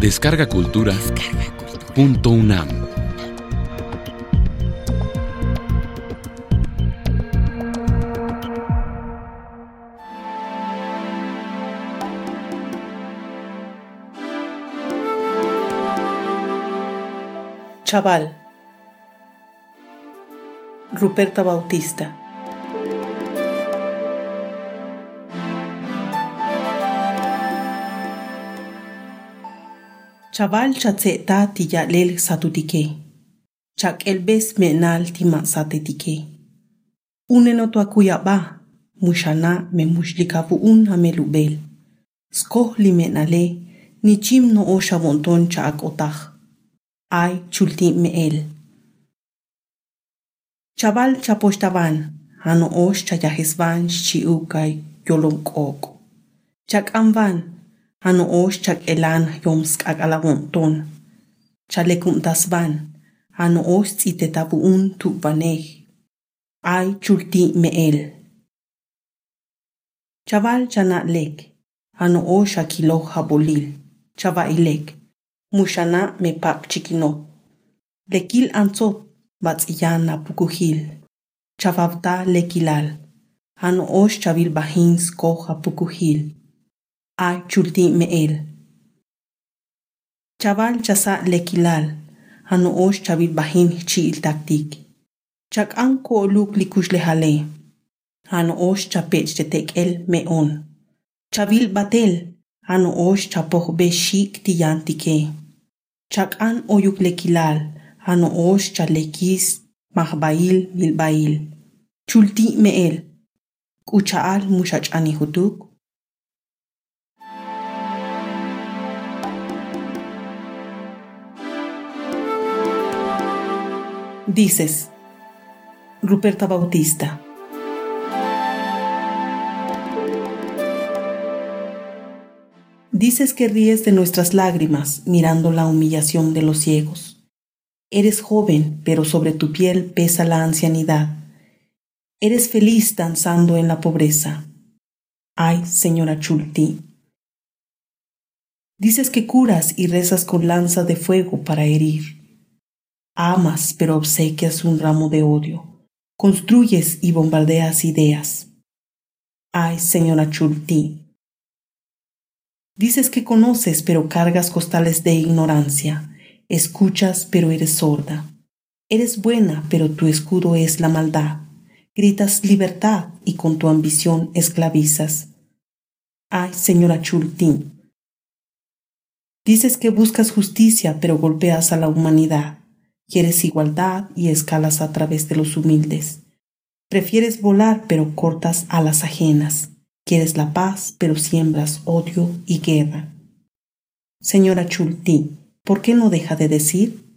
Descarga Cultura. Punto UNAM. Chaval. Ruperta Bautista. Chaval chatzeta tiyalel satutike. Chak elbes menal tima satetike. Uneno tuakuyaba. Mushana me mushlikavu un amelubel. Skoh li menale. Ni chim no osha bonton chak otah. Ay chulti me el. Chaval chaposhtaban. Hano osh chayahisban chiukay yolom kok. Chak amban. han oxchak elan yomskakalagontón chalecum tasban han oxtzitetapuún tupanej ay chulti meel chaval chanatlec han oxakiloj jabolil chavailec muxana mepapchiquinoj lequil antzot batziyan apukujil chavavta lequilal han ox chavilbajins coj apukujil chulti me el. Chaval chasa lekilal. Hano osh chavil bahin chiil taktik. Chak an ko luk likush lehale. Hano osh chapech tetek el me on. Chavil batel. Hano osh chapoh be shik tiyantike. Chak an oyuk lekilal. Hano osh chalekis mahbail milbail. Chulti me el. Kuchaal mushach ani Dices, Ruperta Bautista. Dices que ríes de nuestras lágrimas mirando la humillación de los ciegos. Eres joven, pero sobre tu piel pesa la ancianidad. Eres feliz danzando en la pobreza. Ay, señora Chulti. Dices que curas y rezas con lanza de fuego para herir. Amas, pero obsequias un ramo de odio. Construyes y bombardeas ideas. Ay, señora Chulti. Dices que conoces, pero cargas costales de ignorancia. Escuchas, pero eres sorda. Eres buena, pero tu escudo es la maldad. Gritas libertad y con tu ambición esclavizas. Ay, señora Chulti. Dices que buscas justicia, pero golpeas a la humanidad. Quieres igualdad y escalas a través de los humildes. Prefieres volar, pero cortas a las ajenas. Quieres la paz, pero siembras odio y guerra. Señora Chulti, ¿por qué no deja de decir?